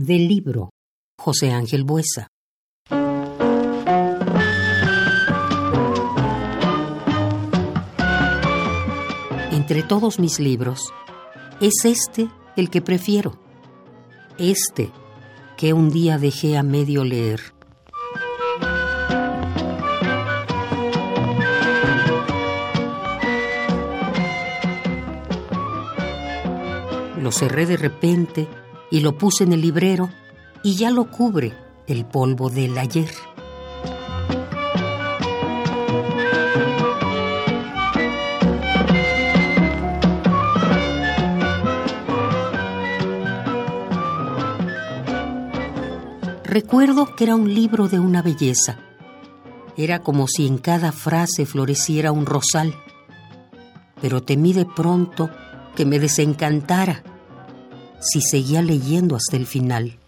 Del libro José Ángel Buesa. Entre todos mis libros, es este el que prefiero. Este que un día dejé a medio leer. Lo cerré de repente y lo puse en el librero y ya lo cubre el polvo del ayer. Recuerdo que era un libro de una belleza. Era como si en cada frase floreciera un rosal. Pero temí de pronto que me desencantara si seguía leyendo hasta el final.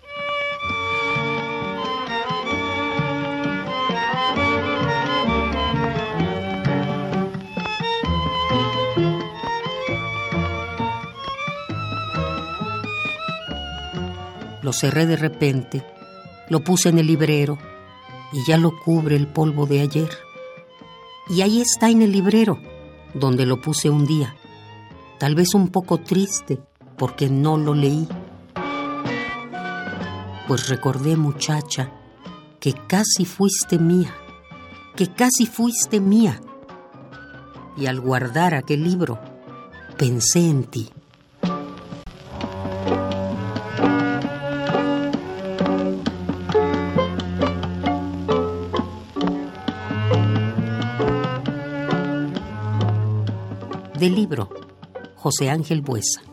Lo cerré de repente, lo puse en el librero y ya lo cubre el polvo de ayer. Y ahí está en el librero, donde lo puse un día, tal vez un poco triste porque no lo leí. Pues recordé, muchacha, que casi fuiste mía, que casi fuiste mía. Y al guardar aquel libro, pensé en ti. Del libro José Ángel Buesa.